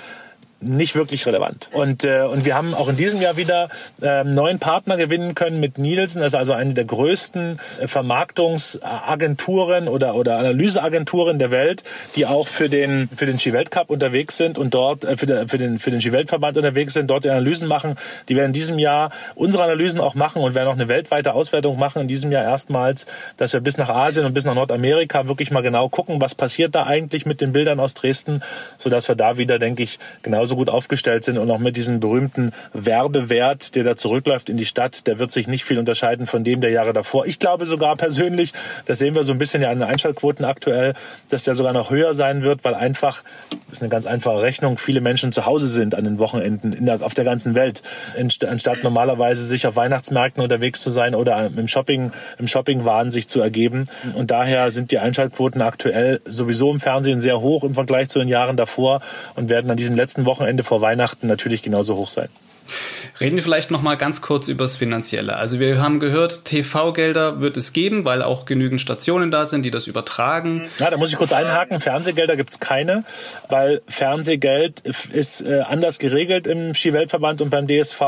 nicht wirklich relevant. Und, äh, und wir haben auch in diesem Jahr wieder äh, neuen Partner gewinnen können mit Nielsen. Das ist also eine der größten äh, Vermarktungsagenturen oder, oder Analyseagenturen der Welt, die auch für den, für den Ski-Weltcup unterwegs sind und dort äh, für, den, für den, für den Ski-Weltverband unterwegs sind, dort die Analysen machen. Die werden in diesem Jahr unsere Analysen auch machen und werden auch eine weltweite Auswertung machen in diesem Jahr erstmals, dass wir bis nach Asien und bis nach Nordamerika wirklich mal genau gucken, was passiert da eigentlich mit den Bildern aus Dresden, sodass wir da wieder, denke ich, genauso genauso gut aufgestellt sind und auch mit diesem berühmten Werbewert, der da zurückläuft in die Stadt, der wird sich nicht viel unterscheiden von dem der Jahre davor. Ich glaube sogar persönlich, das sehen wir so ein bisschen ja an den Einschaltquoten aktuell, dass der sogar noch höher sein wird, weil einfach, das ist eine ganz einfache Rechnung, viele Menschen zu Hause sind an den Wochenenden der, auf der ganzen Welt, anstatt normalerweise sich auf Weihnachtsmärkten unterwegs zu sein oder im Shopping, im Shoppingwahn sich zu ergeben. Und daher sind die Einschaltquoten aktuell sowieso im Fernsehen sehr hoch im Vergleich zu den Jahren davor und werden an diesem letzten Wochenende Wochenende vor Weihnachten natürlich genauso hoch sein. Reden wir vielleicht noch mal ganz kurz über das Finanzielle. Also wir haben gehört, TV-Gelder wird es geben, weil auch genügend Stationen da sind, die das übertragen. Ja, da muss ich kurz einhaken. Fernsehgelder gibt es keine, weil Fernsehgeld ist äh, anders geregelt im Skiweltverband und beim DSV.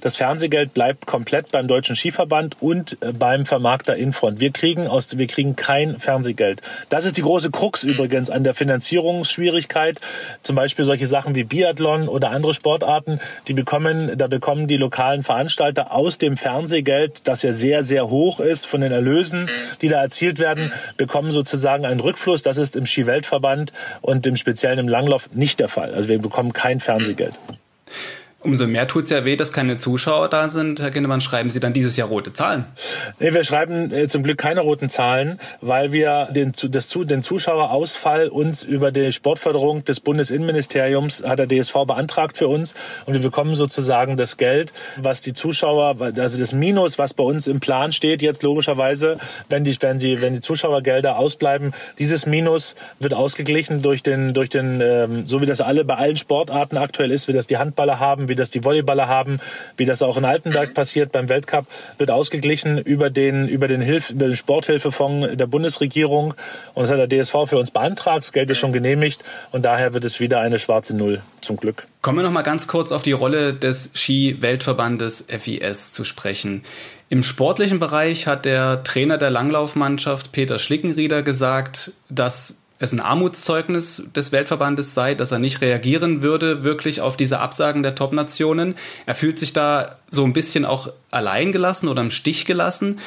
Das Fernsehgeld bleibt komplett beim Deutschen Skiverband und äh, beim Vermarkter Infront. Wir kriegen aus, wir kriegen kein Fernsehgeld. Das ist die große Krux übrigens an der Finanzierungsschwierigkeit. Zum Beispiel solche Sachen wie Biathlon oder andere Sportarten, die bekommen, da bekommen die lokalen Veranstalter aus dem Fernsehgeld, das ja sehr, sehr hoch ist von den Erlösen, die da erzielt werden, bekommen sozusagen einen Rückfluss. Das ist im Skiweltverband und im speziellen im Langlauf nicht der Fall. Also wir bekommen kein Fernsehgeld. Umso mehr tut es ja weh, dass keine Zuschauer da sind. Herr Kindemann, schreiben Sie dann dieses Jahr rote Zahlen? Nee, wir schreiben äh, zum Glück keine roten Zahlen, weil wir den, das, den Zuschauerausfall uns über die Sportförderung des Bundesinnenministeriums hat der DSV beantragt für uns und wir bekommen sozusagen das Geld, was die Zuschauer, also das Minus, was bei uns im Plan steht, jetzt logischerweise, wenn die, wenn die, wenn die Zuschauergelder ausbleiben, dieses Minus wird ausgeglichen durch den, durch den, ähm, so wie das alle bei allen Sportarten aktuell ist, wie das die Handballer haben, wie das die Volleyballer haben, wie das auch in Altenberg passiert beim Weltcup, wird ausgeglichen über den, über den, Hilf, über den Sporthilfefonds der Bundesregierung. Und das hat der DSV für uns beantragt. Das Geld ist schon genehmigt. Und daher wird es wieder eine schwarze Null, zum Glück. Kommen wir noch mal ganz kurz auf die Rolle des Ski-Weltverbandes FIS zu sprechen. Im sportlichen Bereich hat der Trainer der Langlaufmannschaft Peter Schlickenrieder gesagt, dass es ein Armutszeugnis des Weltverbandes sei, dass er nicht reagieren würde wirklich auf diese Absagen der Top-Nationen. Er fühlt sich da so ein bisschen auch allein gelassen oder im Stich gelassen.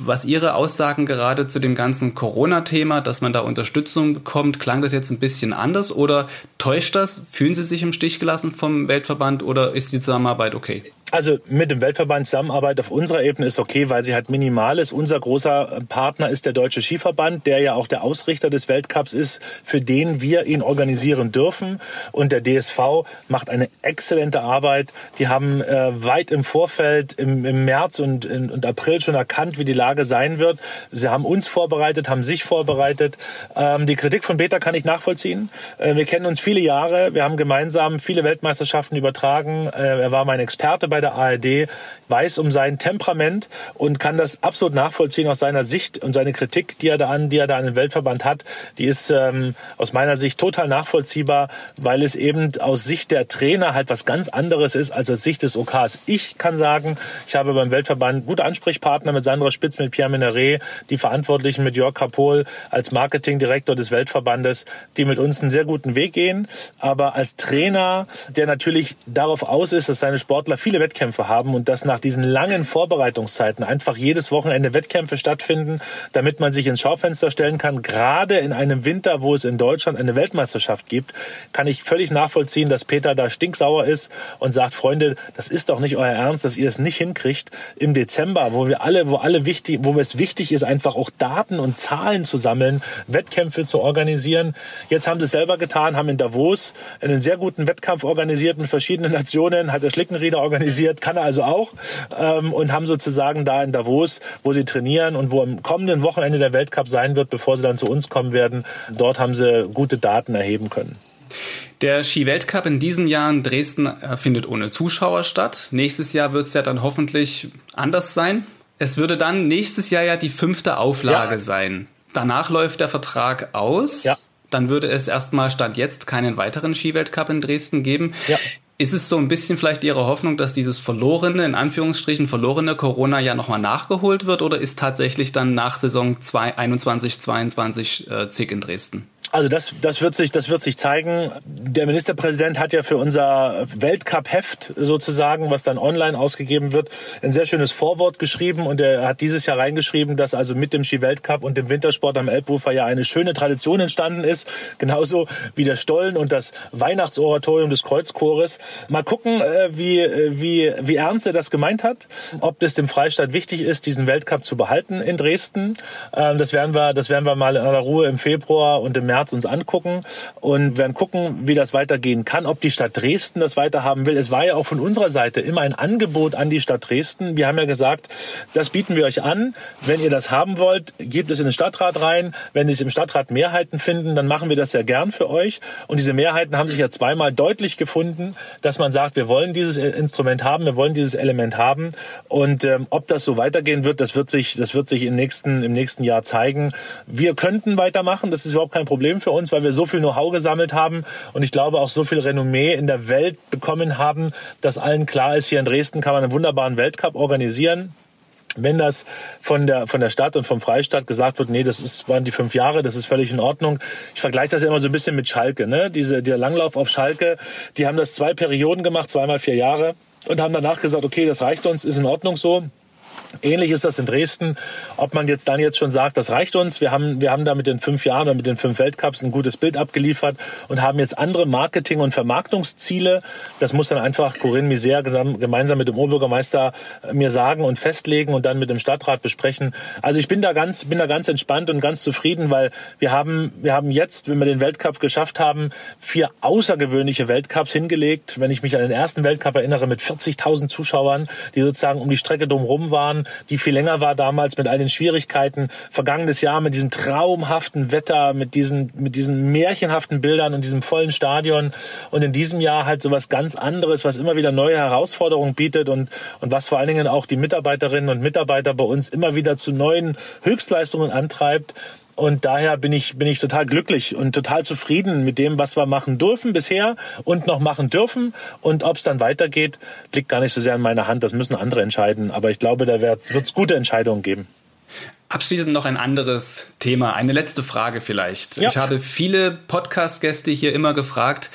Was Ihre Aussagen gerade zu dem ganzen Corona-Thema, dass man da Unterstützung bekommt, klang das jetzt ein bisschen anders oder täuscht das? Fühlen Sie sich im Stich gelassen vom Weltverband oder ist die Zusammenarbeit okay? Also mit dem Weltverband Zusammenarbeit auf unserer Ebene ist okay, weil sie halt minimal ist. Unser großer Partner ist der Deutsche Skiverband, der ja auch der Ausrichter des Weltcups ist, für den wir ihn organisieren dürfen. Und der DSV macht eine exzellente Arbeit. Die haben äh, weit im Vorfeld, im, im März und, in, und April schon erkannt, wie die Lage sein wird. Sie haben uns vorbereitet, haben sich vorbereitet. Ähm, die Kritik von Beta kann ich nachvollziehen. Äh, wir kennen uns viele Jahre. Wir haben gemeinsam viele Weltmeisterschaften übertragen. Äh, er war mein Experte bei bei der ARD, weiß um sein Temperament und kann das absolut nachvollziehen aus seiner Sicht und seine Kritik, die er da an, die er da an den Weltverband hat, die ist ähm, aus meiner Sicht total nachvollziehbar, weil es eben aus Sicht der Trainer halt was ganz anderes ist als aus Sicht des OKs. Ich kann sagen, ich habe beim Weltverband gute Ansprechpartner mit Sandra Spitz, mit Pierre Mineret, die Verantwortlichen mit Jörg Kapol als Marketingdirektor des Weltverbandes, die mit uns einen sehr guten Weg gehen. Aber als Trainer, der natürlich darauf aus ist, dass seine Sportler viele Wettkämpfe haben und dass nach diesen langen Vorbereitungszeiten einfach jedes Wochenende Wettkämpfe stattfinden, damit man sich ins Schaufenster stellen kann. Gerade in einem Winter, wo es in Deutschland eine Weltmeisterschaft gibt, kann ich völlig nachvollziehen, dass Peter da stinksauer ist und sagt, Freunde, das ist doch nicht euer Ernst, dass ihr es nicht hinkriegt im Dezember, wo wir alle, wo alle wichtig, wo es wichtig ist, einfach auch Daten und Zahlen zu sammeln, Wettkämpfe zu organisieren. Jetzt haben sie es selber getan, haben in Davos einen sehr guten Wettkampf organisiert mit verschiedenen Nationen, hat der Schlickenrieder organisiert organisiert, kann er also auch ähm, und haben sozusagen da in Davos, wo sie trainieren und wo am kommenden Wochenende der Weltcup sein wird, bevor sie dann zu uns kommen werden, dort haben sie gute Daten erheben können. Der Ski-Weltcup in diesen Jahren Dresden äh, findet ohne Zuschauer statt. Nächstes Jahr wird es ja dann hoffentlich anders sein. Es würde dann nächstes Jahr ja die fünfte Auflage ja. sein. Danach läuft der Vertrag aus. Ja. Dann würde es erstmal Stand jetzt keinen weiteren Ski-Weltcup in Dresden geben. Ja. Ist es so ein bisschen vielleicht Ihre Hoffnung, dass dieses verlorene, in Anführungsstrichen verlorene Corona ja nochmal nachgeholt wird oder ist tatsächlich dann nach Saison 21, 22 äh, Zig in Dresden? Also das, das wird sich, das wird sich zeigen. Der Ministerpräsident hat ja für unser Weltcup-Heft sozusagen, was dann online ausgegeben wird, ein sehr schönes Vorwort geschrieben und er hat dieses Jahr reingeschrieben, dass also mit dem Ski-Weltcup und dem Wintersport am Elbufer ja eine schöne Tradition entstanden ist, genauso wie der Stollen und das Weihnachtsoratorium des Kreuzchores. Mal gucken, äh, wie, äh, wie, wie ernst er das gemeint hat, ob das dem Freistaat wichtig ist, diesen Weltcup zu behalten in Dresden. Ähm, das werden wir, das werden wir mal in aller Ruhe im Februar und im März März uns angucken und werden gucken, wie das weitergehen kann, ob die Stadt Dresden das weiterhaben will. Es war ja auch von unserer Seite immer ein Angebot an die Stadt Dresden. Wir haben ja gesagt, das bieten wir euch an. Wenn ihr das haben wollt, gebt es in den Stadtrat rein. Wenn es im Stadtrat Mehrheiten finden, dann machen wir das sehr gern für euch. Und diese Mehrheiten haben sich ja zweimal deutlich gefunden, dass man sagt, wir wollen dieses Instrument haben, wir wollen dieses Element haben. Und ähm, ob das so weitergehen wird, das wird sich, das wird sich im nächsten, im nächsten Jahr zeigen. Wir könnten weitermachen, das ist überhaupt kein Problem für uns, weil wir so viel Know-how gesammelt haben und ich glaube auch so viel Renommee in der Welt bekommen haben, dass allen klar ist, hier in Dresden kann man einen wunderbaren Weltcup organisieren wenn das von der, von der Stadt und vom Freistaat gesagt wird, nee, das ist, waren die fünf Jahre, das ist völlig in Ordnung. Ich vergleiche das immer so ein bisschen mit Schalke, ne? Diese, der Langlauf auf Schalke, die haben das zwei Perioden gemacht, zweimal vier Jahre und haben danach gesagt, okay, das reicht uns, ist in Ordnung so. Ähnlich ist das in Dresden. Ob man jetzt dann jetzt schon sagt, das reicht uns. Wir haben, wir haben da mit den fünf Jahren oder mit den fünf Weltcups ein gutes Bild abgeliefert und haben jetzt andere Marketing- und Vermarktungsziele. Das muss dann einfach Corinne Misère gemeinsam mit dem Oberbürgermeister äh, mir sagen und festlegen und dann mit dem Stadtrat besprechen. Also ich bin da ganz, bin da ganz entspannt und ganz zufrieden, weil wir haben, wir haben jetzt, wenn wir den Weltcup geschafft haben, vier außergewöhnliche Weltcups hingelegt. Wenn ich mich an den ersten Weltcup erinnere mit 40.000 Zuschauern, die sozusagen um die Strecke drumherum waren, waren, die viel länger war damals mit all den Schwierigkeiten. Vergangenes Jahr mit diesem traumhaften Wetter, mit diesen, mit diesen märchenhaften Bildern und diesem vollen Stadion. Und in diesem Jahr halt so was ganz anderes, was immer wieder neue Herausforderungen bietet und, und was vor allen Dingen auch die Mitarbeiterinnen und Mitarbeiter bei uns immer wieder zu neuen Höchstleistungen antreibt. Und daher bin ich, bin ich total glücklich und total zufrieden mit dem, was wir machen dürfen bisher und noch machen dürfen. Und ob es dann weitergeht, liegt gar nicht so sehr in meiner Hand. Das müssen andere entscheiden. Aber ich glaube, da wird es gute Entscheidungen geben. Abschließend noch ein anderes Thema. Eine letzte Frage vielleicht. Ja. Ich habe viele Podcast-Gäste hier immer gefragt,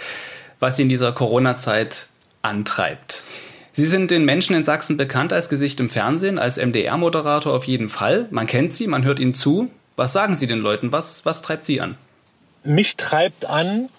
was sie in dieser Corona-Zeit antreibt. Sie sind den Menschen in Sachsen bekannt als Gesicht im Fernsehen, als MDR-Moderator auf jeden Fall. Man kennt sie, man hört ihnen zu. Was sagen Sie den Leuten? Was, was treibt Sie an? Mich treibt an,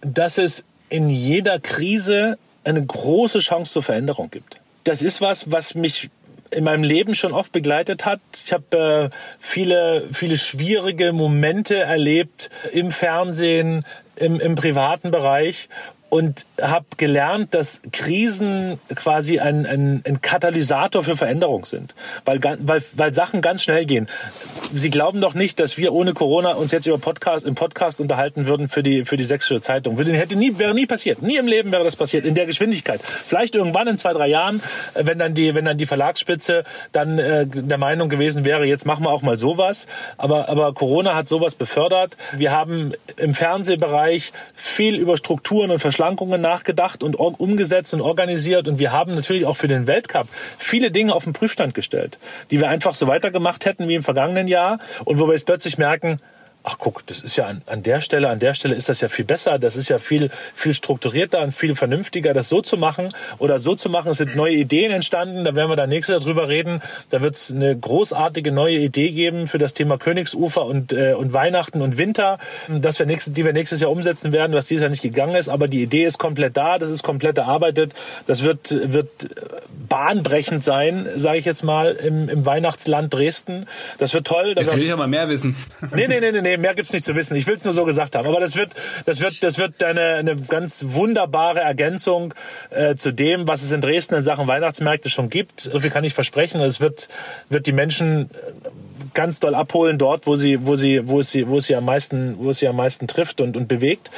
dass es in jeder Krise eine große Chance zur Veränderung gibt. Das ist was, was mich in meinem Leben schon oft begleitet hat. Ich habe äh, viele, viele schwierige Momente erlebt im Fernsehen, im, im privaten Bereich und habe gelernt, dass Krisen quasi ein, ein, ein Katalysator für Veränderung sind, weil, weil, weil Sachen ganz schnell gehen. Sie glauben doch nicht, dass wir ohne Corona uns jetzt über Podcast im Podcast unterhalten würden für die für die Sächsische Zeitung. Würde, hätte nie wäre nie passiert. Nie im Leben wäre das passiert in der Geschwindigkeit. Vielleicht irgendwann in zwei drei Jahren, äh, wenn dann die wenn dann die Verlagsspitze dann äh, der Meinung gewesen wäre, jetzt machen wir auch mal sowas. Aber aber Corona hat sowas befördert. Wir haben im Fernsehbereich viel über Strukturen und Verschlagen Schwankungen nachgedacht und umgesetzt und organisiert. Und wir haben natürlich auch für den Weltcup viele Dinge auf den Prüfstand gestellt, die wir einfach so weitergemacht hätten wie im vergangenen Jahr und wo wir jetzt plötzlich merken, ach guck, das ist ja an, an der Stelle, an der Stelle ist das ja viel besser, das ist ja viel, viel strukturierter und viel vernünftiger, das so zu machen oder so zu machen. Es sind neue Ideen entstanden, da werden wir da nächstes Jahr drüber reden. Da wird es eine großartige neue Idee geben für das Thema Königsufer und, äh, und Weihnachten und Winter, dass wir nächstes, die wir nächstes Jahr umsetzen werden, was dieses Jahr nicht gegangen ist. Aber die Idee ist komplett da, das ist komplett erarbeitet. Das wird, wird bahnbrechend sein, sage ich jetzt mal, im, im Weihnachtsland Dresden. Das wird toll. Jetzt will ich aber mehr wissen. Nee, nee, nee, nee, nee nee, mehr gibt's nicht zu wissen. Ich will es nur so gesagt haben. Aber das wird, das wird, das wird eine, eine ganz wunderbare Ergänzung äh, zu dem, was es in Dresden in Sachen Weihnachtsmärkte schon gibt. So viel kann ich versprechen. Es wird, wird die Menschen ganz doll abholen dort, wo sie, wo sie, wo sie, wo sie am meisten, wo sie am meisten trifft und, und bewegt.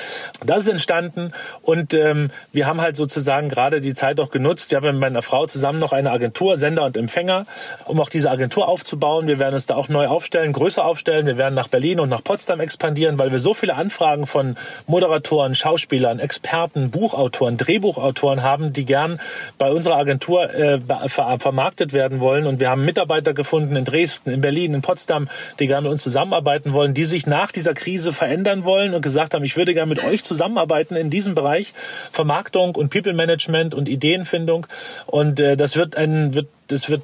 Das ist entstanden und ähm, wir haben halt sozusagen gerade die Zeit auch genutzt. Ich habe mit meiner Frau zusammen noch eine Agentur, Sender und Empfänger, um auch diese Agentur aufzubauen. Wir werden es da auch neu aufstellen, größer aufstellen. Wir werden nach Berlin und nach Potsdam expandieren, weil wir so viele Anfragen von Moderatoren, Schauspielern, Experten, Buchautoren, Drehbuchautoren haben, die gern bei unserer Agentur äh, vermarktet werden wollen. Und wir haben Mitarbeiter gefunden in Dresden, in Berlin, in Potsdam, die gerne mit uns zusammenarbeiten wollen, die sich nach dieser Krise verändern wollen und gesagt haben, ich würde gerne mit euch zusammenarbeiten in diesem Bereich Vermarktung und People Management und Ideenfindung. Und äh, das wird ein wird das wird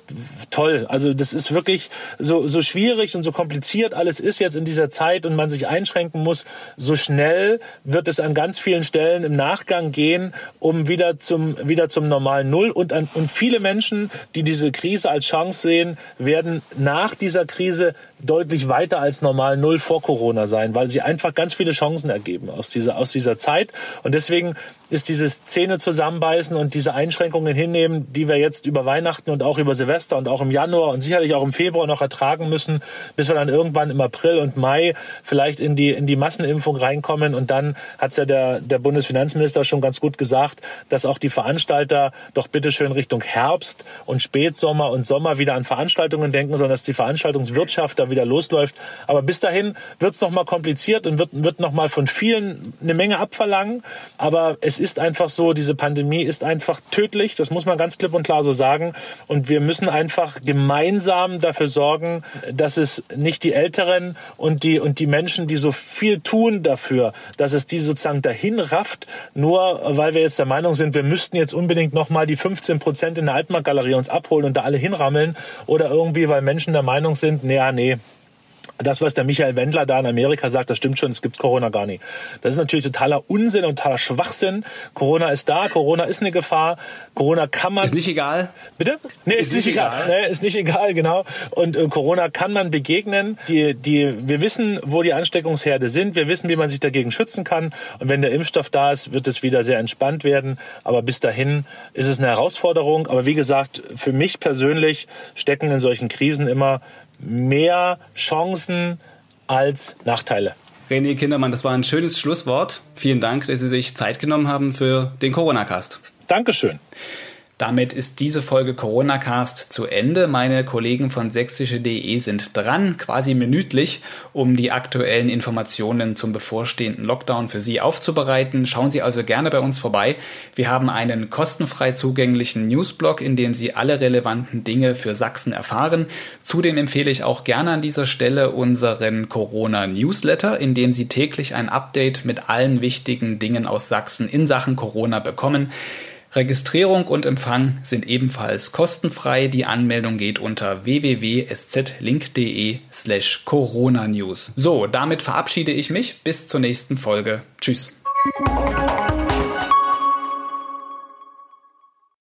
toll. Also das ist wirklich so, so schwierig und so kompliziert alles ist jetzt in dieser Zeit und man sich einschränken muss. So schnell wird es an ganz vielen Stellen im Nachgang gehen, um wieder zum, wieder zum normalen Null. Und, an, und viele Menschen, die diese Krise als Chance sehen, werden nach dieser Krise deutlich weiter als normal Null vor Corona sein, weil sie einfach ganz viele Chancen ergeben aus dieser, aus dieser Zeit. Und deswegen ist dieses Zähne zusammenbeißen und diese Einschränkungen hinnehmen, die wir jetzt über Weihnachten und auch über Silvester und auch im Januar und sicherlich auch im Februar noch ertragen müssen, bis wir dann irgendwann im April und Mai vielleicht in die, in die Massenimpfung reinkommen. Und dann hat's ja der, der Bundesfinanzminister schon ganz gut gesagt, dass auch die Veranstalter doch bitteschön Richtung Herbst und Spätsommer und Sommer wieder an Veranstaltungen denken, sondern dass die Veranstaltungswirtschaft da wieder losläuft. Aber bis dahin wird's noch mal kompliziert und wird, wird noch mal von vielen eine Menge abverlangen. Aber es ist einfach so, diese Pandemie ist einfach tödlich, das muss man ganz klipp und klar so sagen. Und wir müssen einfach gemeinsam dafür sorgen, dass es nicht die Älteren und die, und die Menschen, die so viel tun dafür, dass es die sozusagen dahin rafft, nur weil wir jetzt der Meinung sind, wir müssten jetzt unbedingt nochmal die 15 Prozent in der Altmarktgalerie uns abholen und da alle hinrammeln oder irgendwie, weil Menschen der Meinung sind, nee, nee, das, was der Michael Wendler da in Amerika sagt, das stimmt schon, es gibt Corona gar nicht. Das ist natürlich totaler Unsinn und totaler Schwachsinn. Corona ist da, Corona ist eine Gefahr. Corona kann man. Ist nicht egal. Bitte? Nee, ist, ist nicht, egal. egal. Nee, ist nicht egal, genau. Und äh, Corona kann man begegnen. Die, die, wir wissen, wo die Ansteckungsherde sind. Wir wissen, wie man sich dagegen schützen kann. Und wenn der Impfstoff da ist, wird es wieder sehr entspannt werden. Aber bis dahin ist es eine Herausforderung. Aber wie gesagt, für mich persönlich stecken in solchen Krisen immer mehr Chancen als Nachteile. René Kindermann, das war ein schönes Schlusswort. Vielen Dank, dass Sie sich Zeit genommen haben für den Corona-Cast. Dankeschön. Damit ist diese Folge Corona Cast zu Ende. Meine Kollegen von sächsische.de sind dran, quasi minütlich, um die aktuellen Informationen zum bevorstehenden Lockdown für Sie aufzubereiten. Schauen Sie also gerne bei uns vorbei. Wir haben einen kostenfrei zugänglichen Newsblog, in dem Sie alle relevanten Dinge für Sachsen erfahren. Zudem empfehle ich auch gerne an dieser Stelle unseren Corona Newsletter, in dem Sie täglich ein Update mit allen wichtigen Dingen aus Sachsen in Sachen Corona bekommen. Registrierung und Empfang sind ebenfalls kostenfrei. Die Anmeldung geht unter www.szlink.de slash Corona News. So, damit verabschiede ich mich. Bis zur nächsten Folge. Tschüss.